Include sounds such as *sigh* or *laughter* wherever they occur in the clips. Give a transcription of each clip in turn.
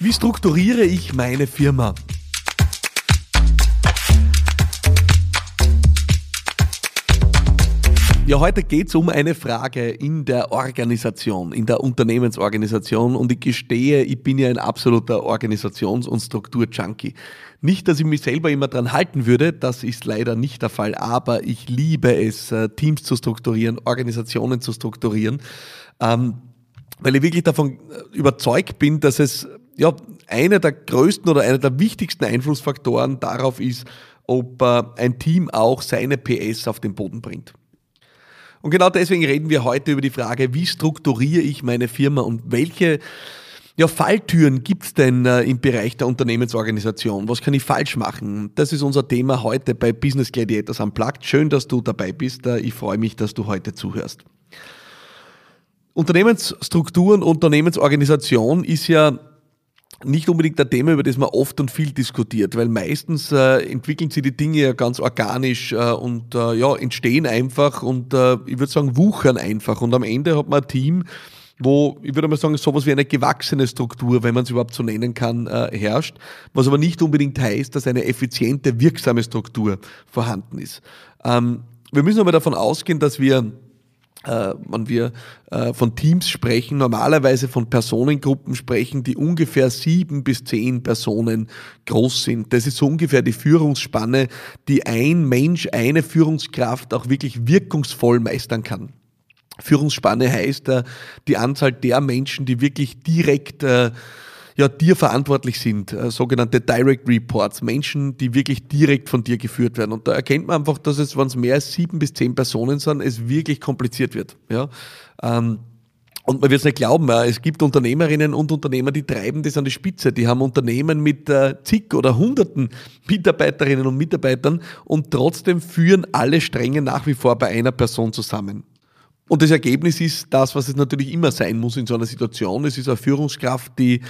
Wie strukturiere ich meine Firma? Ja, heute geht es um eine Frage in der Organisation, in der Unternehmensorganisation und ich gestehe, ich bin ja ein absoluter Organisations- und Struktur-Junkie. Nicht, dass ich mich selber immer dran halten würde, das ist leider nicht der Fall, aber ich liebe es, äh, Teams zu strukturieren, Organisationen zu strukturieren, ähm, weil ich wirklich davon äh, überzeugt bin, dass es ja, einer der größten oder einer der wichtigsten Einflussfaktoren darauf ist, ob äh, ein Team auch seine PS auf den Boden bringt. Und genau deswegen reden wir heute über die Frage, wie strukturiere ich meine Firma und welche ja, Falltüren gibt's denn äh, im Bereich der Unternehmensorganisation? Was kann ich falsch machen? Das ist unser Thema heute bei Business Gladiators Unplugged. Schön, dass du dabei bist. Äh, ich freue mich, dass du heute zuhörst. Unternehmensstruktur und Unternehmensorganisation ist ja nicht unbedingt ein Thema, über das man oft und viel diskutiert, weil meistens äh, entwickeln sich die Dinge ja ganz organisch äh, und äh, ja, entstehen einfach und äh, ich würde sagen, wuchern einfach. Und am Ende hat man ein Team, wo, ich würde mal sagen, sowas wie eine gewachsene Struktur, wenn man es überhaupt so nennen kann, äh, herrscht, was aber nicht unbedingt heißt, dass eine effiziente, wirksame Struktur vorhanden ist. Ähm, wir müssen aber davon ausgehen, dass wir äh, wenn wir äh, von Teams sprechen, normalerweise von Personengruppen sprechen, die ungefähr sieben bis zehn Personen groß sind. Das ist so ungefähr die Führungsspanne, die ein Mensch, eine Führungskraft auch wirklich wirkungsvoll meistern kann. Führungsspanne heißt äh, die Anzahl der Menschen, die wirklich direkt ja, dir verantwortlich sind, äh, sogenannte Direct Reports, Menschen, die wirklich direkt von dir geführt werden. Und da erkennt man einfach, dass es, wenn es mehr als sieben bis zehn Personen sind, es wirklich kompliziert wird. Ja? Ähm, und man wird es nicht glauben, es gibt Unternehmerinnen und Unternehmer, die treiben das an die Spitze. Die haben Unternehmen mit äh, zig oder hunderten Mitarbeiterinnen und Mitarbeitern und trotzdem führen alle Stränge nach wie vor bei einer Person zusammen. Und das Ergebnis ist das, was es natürlich immer sein muss in so einer Situation. Es ist eine Führungskraft, die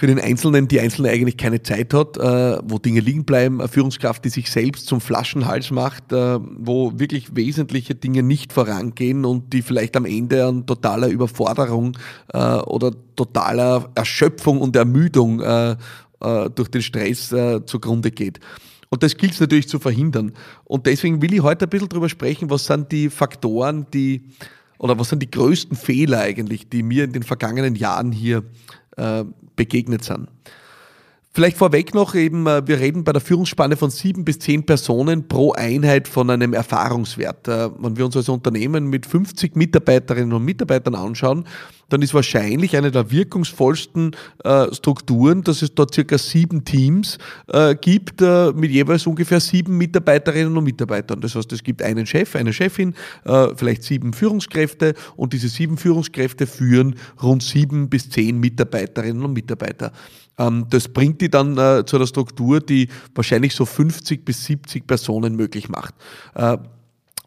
für den Einzelnen, die Einzelne eigentlich keine Zeit hat, äh, wo Dinge liegen bleiben, eine Führungskraft, die sich selbst zum Flaschenhals macht, äh, wo wirklich wesentliche Dinge nicht vorangehen und die vielleicht am Ende an totaler Überforderung äh, oder totaler Erschöpfung und Ermüdung durch den Stress zugrunde geht. Und das gilt es natürlich zu verhindern. Und deswegen will ich heute ein bisschen darüber sprechen, was sind die Faktoren, die oder was sind die größten Fehler eigentlich, die mir in den vergangenen Jahren hier äh, begegnet sind. Vielleicht vorweg noch eben, äh, wir reden bei der Führungsspanne von sieben bis zehn Personen pro Einheit von einem Erfahrungswert. Äh, wenn wir uns als Unternehmen mit 50 Mitarbeiterinnen und Mitarbeitern anschauen, dann ist wahrscheinlich eine der wirkungsvollsten äh, Strukturen, dass es dort circa sieben Teams gibt mit jeweils ungefähr sieben Mitarbeiterinnen und Mitarbeitern. Das heißt, es gibt einen Chef, eine Chefin, vielleicht sieben Führungskräfte und diese sieben Führungskräfte führen rund sieben bis zehn Mitarbeiterinnen und Mitarbeiter. Ähm, das bringt die dann äh, zu einer Struktur, die wahrscheinlich so 50 bis 70 Personen möglich macht.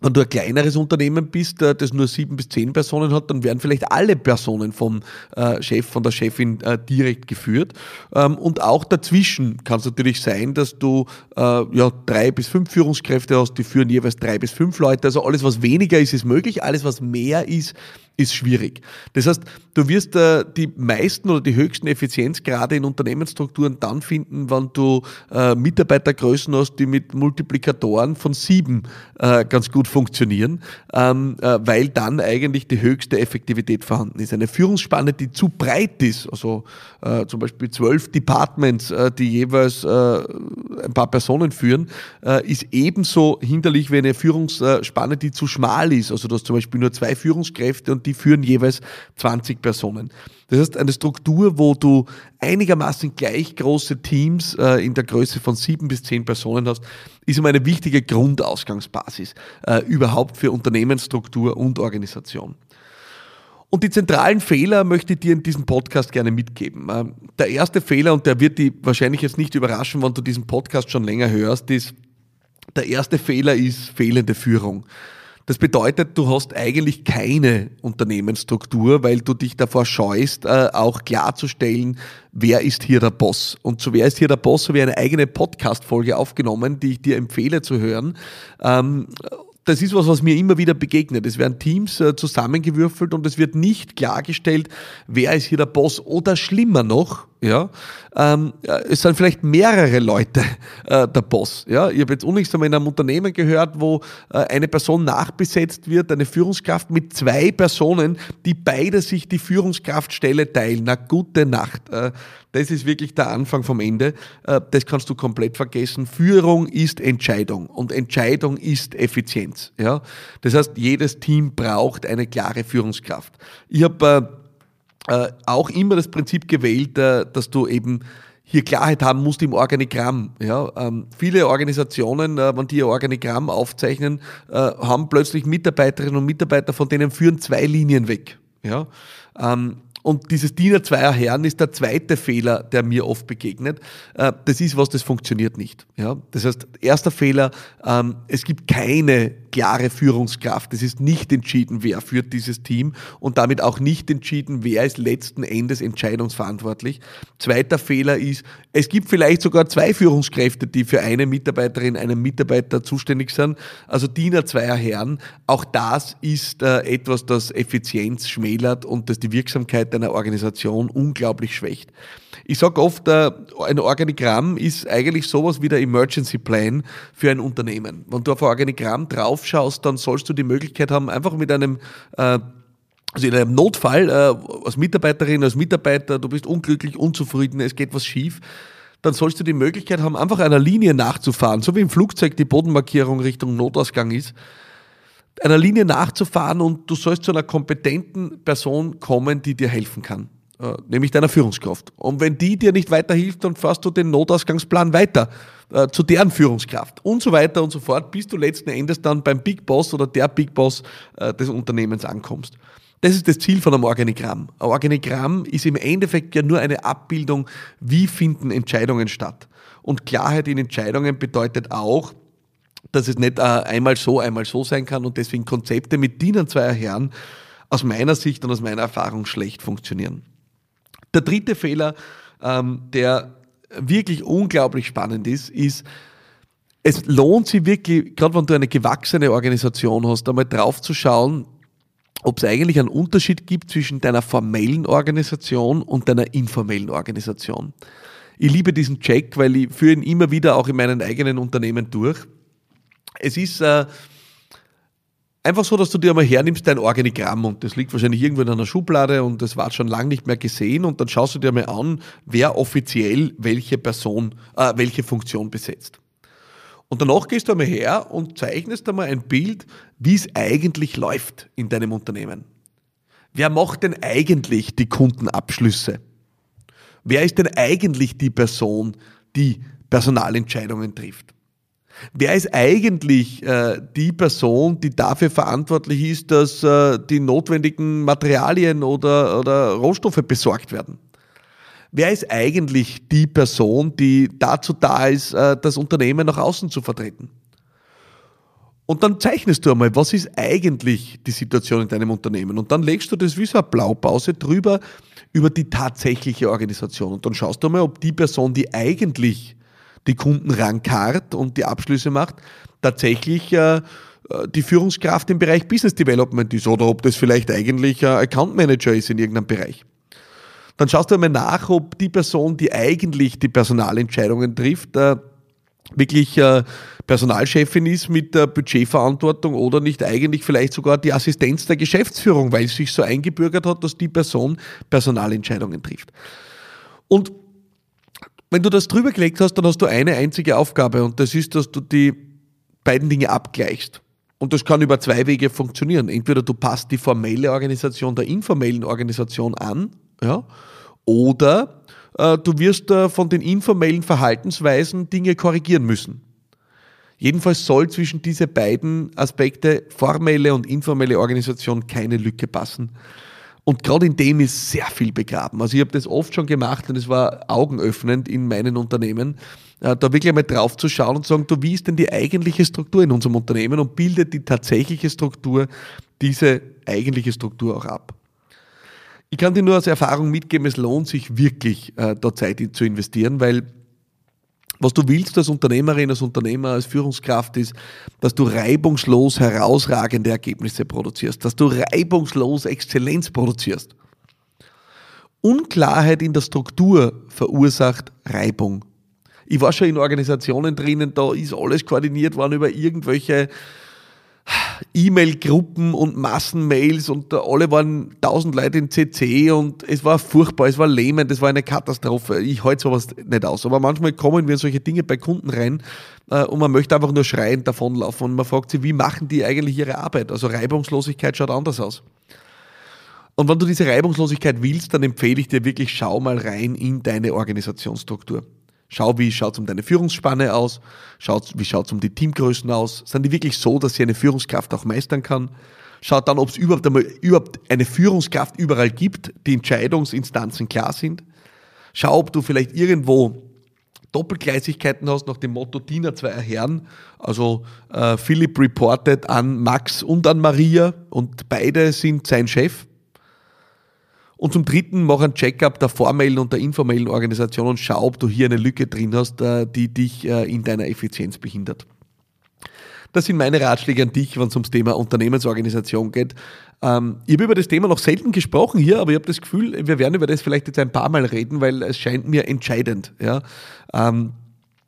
Wenn du ein kleineres Unternehmen bist, äh, das nur sieben bis zehn Personen hat, dann werden vielleicht alle Personen vom äh, Chef, von der Chefin äh, direkt geführt. Ähm, und auch dazwischen kann es natürlich sein, dass du ja, drei bis fünf Führungskräfte hast, die führen jeweils drei bis fünf Leute. Also alles, was weniger ist, ist möglich. Alles, was mehr ist, ist schwierig. Das heißt, du wirst äh, die meisten oder die höchsten Effizienzgrade in Unternehmensstrukturen dann finden, wenn du äh, Mitarbeitergrößen hast, die mit Multiplikatoren von sieben äh, ganz gut funktionieren, ähm, äh, weil dann eigentlich die höchste Effektivität vorhanden ist. Eine Führungsspanne, die zu breit ist, also äh, zum Beispiel zwölf Departments, äh, die jeweils ein paar Personen führen, ist ebenso hinderlich wie eine Führungsspanne, die zu schmal ist. Also du hast zum Beispiel nur zwei Führungskräfte und die führen jeweils 20 Personen. Das heißt, eine Struktur, wo du einigermaßen gleich große Teams äh, in der Größe von sieben bis zehn Personen hast, ist immer eine wichtige Grundausgangsbasis äh, überhaupt für Unternehmensstruktur und Organisation. Und die zentralen Fehler möchte ich dir in diesem Podcast gerne mitgeben. Äh, der erste Fehler, und der wird dich wahrscheinlich jetzt nicht überraschen, wenn du diesen Podcast schon länger hörst, ist, der erste Fehler ist fehlende Führung. Das bedeutet, du hast eigentlich keine Unternehmensstruktur, weil du dich davor scheust, äh, auch klarzustellen, wer ist hier der Boss. Und zu wer ist hier der Boss, habe ich eine eigene Podcast-Folge aufgenommen, die ich dir empfehle zu hören. Ähm, das ist was, was mir immer wieder begegnet. Es werden Teams äh, zusammengewürfelt und es wird nicht klargestellt, wer ist hier der Boss oder schlimmer noch, ja, ähm, es sind vielleicht mehrere Leute *laughs* äh, der Boss. Ja, ich habe jetzt unlängst einmal in einem Unternehmen gehört, wo äh, eine Person nachbesetzt wird, eine Führungskraft mit zwei Personen, die beide sich die Führungskraftstelle teilen. Na gute Nacht. Äh, das ist wirklich der Anfang vom Ende. Äh, das kannst du komplett vergessen. Führung ist Entscheidung und Entscheidung ist Effizienz. Ja, das heißt, jedes Team braucht eine klare Führungskraft. Ich habe äh, auch immer das Prinzip gewählt, äh, dass du eben hier Klarheit haben musst im Organigramm. Ja, ähm, viele Organisationen, äh, wenn die ihr Organigramm aufzeichnen, äh, haben plötzlich Mitarbeiterinnen und Mitarbeiter, von denen führen zwei Linien weg. Ja, ähm, und dieses Diener zweier Herren ist der zweite Fehler, der mir oft begegnet. Äh, das ist was, das funktioniert nicht. Ja? Das heißt, erster Fehler, ähm, es gibt keine klare Führungskraft. Es ist nicht entschieden, wer führt dieses Team und damit auch nicht entschieden, wer ist letzten Endes entscheidungsverantwortlich. Zweiter Fehler ist, es gibt vielleicht sogar zwei Führungskräfte, die für eine Mitarbeiterin, einen Mitarbeiter zuständig sind. Also Diener zweier Herren. Auch das ist äh, etwas, das Effizienz schmälert und das die Wirksamkeit einer Organisation unglaublich schwächt. Ich sage oft, äh, ein Organigramm ist eigentlich sowas wie der Emergency Plan für ein Unternehmen. Wenn du auf ein Organigramm draufschaust, dann sollst du die Möglichkeit haben, einfach mit einem äh, also in einem Notfall, äh, als Mitarbeiterin, als Mitarbeiter, du bist unglücklich, unzufrieden, es geht was schief, dann sollst du die Möglichkeit haben, einfach einer Linie nachzufahren, so wie im Flugzeug die Bodenmarkierung Richtung Notausgang ist, einer Linie nachzufahren und du sollst zu einer kompetenten Person kommen, die dir helfen kann. Äh, nämlich deiner Führungskraft. Und wenn die dir nicht weiterhilft, dann fährst du den Notausgangsplan weiter äh, zu deren Führungskraft und so weiter und so fort, bis du letzten Endes dann beim Big Boss oder der Big Boss äh, des Unternehmens ankommst. Das ist das Ziel von einem Organigramm. Ein Organigramm ist im Endeffekt ja nur eine Abbildung, wie finden Entscheidungen statt. Und Klarheit in Entscheidungen bedeutet auch, dass es nicht einmal so, einmal so sein kann und deswegen Konzepte mit Dienern zweier Herren aus meiner Sicht und aus meiner Erfahrung schlecht funktionieren. Der dritte Fehler, ähm, der wirklich unglaublich spannend ist, ist, es lohnt sich wirklich, gerade wenn du eine gewachsene Organisation hast, einmal drauf zu schauen, ob es eigentlich einen Unterschied gibt zwischen deiner formellen Organisation und deiner informellen Organisation. Ich liebe diesen Check, weil ich führe ihn immer wieder auch in meinen eigenen Unternehmen durch. Es ist äh, Einfach so, dass du dir einmal hernimmst, dein Organigramm und das liegt wahrscheinlich irgendwo in einer Schublade und das war schon lange nicht mehr gesehen und dann schaust du dir mal an, wer offiziell welche Person, äh, welche Funktion besetzt. Und danach gehst du einmal her und zeichnest einmal ein Bild, wie es eigentlich läuft in deinem Unternehmen. Wer macht denn eigentlich die Kundenabschlüsse? Wer ist denn eigentlich die Person, die Personalentscheidungen trifft? Wer ist eigentlich äh, die Person, die dafür verantwortlich ist, dass äh, die notwendigen Materialien oder, oder Rohstoffe besorgt werden? Wer ist eigentlich die Person, die dazu da ist, äh, das Unternehmen nach außen zu vertreten? Und dann zeichnest du einmal, was ist eigentlich die Situation in deinem Unternehmen? Und dann legst du das wie so eine Blaupause drüber über die tatsächliche Organisation. Und dann schaust du mal, ob die Person, die eigentlich die Kunden rankart und die Abschlüsse macht, tatsächlich äh, die Führungskraft im Bereich Business Development ist oder ob das vielleicht eigentlich ein Account Manager ist in irgendeinem Bereich. Dann schaust du einmal nach, ob die Person, die eigentlich die Personalentscheidungen trifft, äh, wirklich äh, Personalchefin ist mit der Budgetverantwortung oder nicht eigentlich vielleicht sogar die Assistenz der Geschäftsführung, weil es sich so eingebürgert hat, dass die Person Personalentscheidungen trifft. Und wenn du das drüber gelegt hast, dann hast du eine einzige Aufgabe und das ist, dass du die beiden Dinge abgleichst. Und das kann über zwei Wege funktionieren. Entweder du passt die formelle Organisation der informellen Organisation an, ja, oder äh, du wirst äh, von den informellen Verhaltensweisen Dinge korrigieren müssen. Jedenfalls soll zwischen diese beiden Aspekte, formelle und informelle Organisation, keine Lücke passen. Und gerade in dem ist sehr viel begraben. Also ich habe das oft schon gemacht und es war augenöffnend in meinen Unternehmen, äh, da wirklich einmal drauf zu schauen und zu sagen, du, wie ist denn die eigentliche Struktur in unserem Unternehmen und bildet die tatsächliche Struktur diese eigentliche Struktur auch ab. Ich kann dir nur aus Erfahrung mitgeben, es lohnt sich wirklich, äh, da Zeit zu investieren, weil was du willst als Unternehmerin, als Unternehmer, als Führungskraft ist, dass du reibungslos herausragende Ergebnisse produzierst, dass du reibungslos Exzellenz produzierst. Unklarheit in der Struktur verursacht Reibung. Ich war schon in Organisationen drinnen, da ist alles koordiniert worden über irgendwelche E-Mail-Gruppen und Massenmails und alle waren tausend Leute in CC und es war furchtbar, es war lähmend, es war eine Katastrophe. Ich halte sowas nicht aus. Aber manchmal kommen wir in solche Dinge bei Kunden rein äh, und man möchte einfach nur schreiend davonlaufen und man fragt sich, wie machen die eigentlich ihre Arbeit? Also Reibungslosigkeit schaut anders aus. Und wenn du diese Reibungslosigkeit willst, dann empfehle ich dir wirklich, schau mal rein in deine Organisationsstruktur. Schau, wie schaut es um deine Führungsspanne aus, schau, wie schaut es um die Teamgrößen aus. Sind die wirklich so, dass sie eine Führungskraft auch meistern kann? Schaut dann, ob es überhaupt, überhaupt eine Führungskraft überall gibt, die Entscheidungsinstanzen klar sind. Schau, ob du vielleicht irgendwo Doppelgleisigkeiten hast nach dem Motto Diener zweier Herren. Also äh, Philipp reportet an Max und an Maria und beide sind sein Chef. Und zum dritten, mach ein Checkup der formellen und der informellen Organisation und schau, ob du hier eine Lücke drin hast, äh, die dich äh, in deiner Effizienz behindert. Das sind meine Ratschläge an dich, wenn es ums Thema Unternehmensorganisation geht. Ähm, ich habe über das Thema noch selten gesprochen hier, aber ich habe das Gefühl, wir werden über das vielleicht jetzt ein paar Mal reden, weil es scheint mir entscheidend. Ja? Ähm,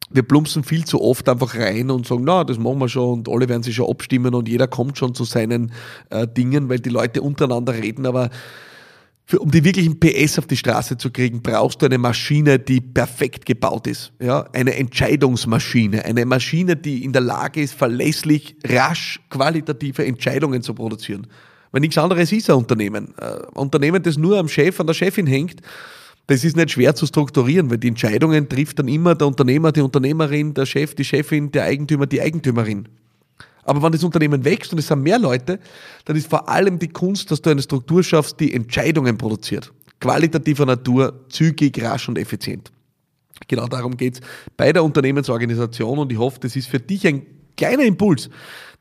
wir plumpsen viel zu oft einfach rein und sagen, na, das machen wir schon und alle werden sich schon abstimmen und jeder kommt schon zu seinen äh, Dingen, weil die Leute untereinander reden, aber für, um die wirklichen PS auf die Straße zu kriegen, brauchst du eine Maschine, die perfekt gebaut ist. Ja? Eine Entscheidungsmaschine. Eine Maschine, die in der Lage ist, verlässlich, rasch, qualitative Entscheidungen zu produzieren. Weil nichts anderes ist ein Unternehmen. Ein Unternehmen, das nur am Chef, an der Chefin hängt, das ist nicht schwer zu strukturieren, weil die Entscheidungen trifft dann immer der Unternehmer, die Unternehmerin, der Chef, die Chefin, der Eigentümer, die Eigentümerin. Aber wenn das Unternehmen wächst und es sind mehr Leute, dann ist vor allem die Kunst, dass du eine Struktur schaffst, die Entscheidungen produziert. Qualitativer Natur, zügig, rasch und effizient. Genau darum geht's bei der Unternehmensorganisation und ich hoffe, das ist für dich ein kleiner Impuls,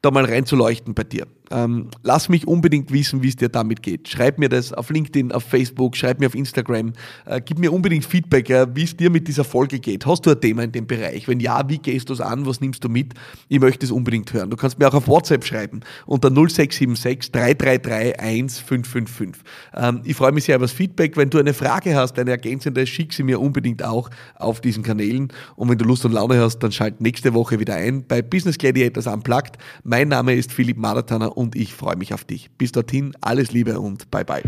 da mal reinzuleuchten bei dir. Ähm, lass mich unbedingt wissen, wie es dir damit geht. Schreib mir das auf LinkedIn, auf Facebook, schreib mir auf Instagram. Äh, gib mir unbedingt Feedback, äh, wie es dir mit dieser Folge geht. Hast du ein Thema in dem Bereich? Wenn ja, wie gehst du es an? Was nimmst du mit? Ich möchte es unbedingt hören. Du kannst mir auch auf WhatsApp schreiben unter 0676 333 1555. Ähm, ich freue mich sehr über das Feedback. Wenn du eine Frage hast, eine ergänzende, schick sie mir unbedingt auch auf diesen Kanälen. Und wenn du Lust und Laune hast, dann schalt nächste Woche wieder ein bei Business Gladiators Unplugged. Mein Name ist Philipp Maratana und ich freue mich auf dich. Bis dorthin, alles Liebe und bye bye.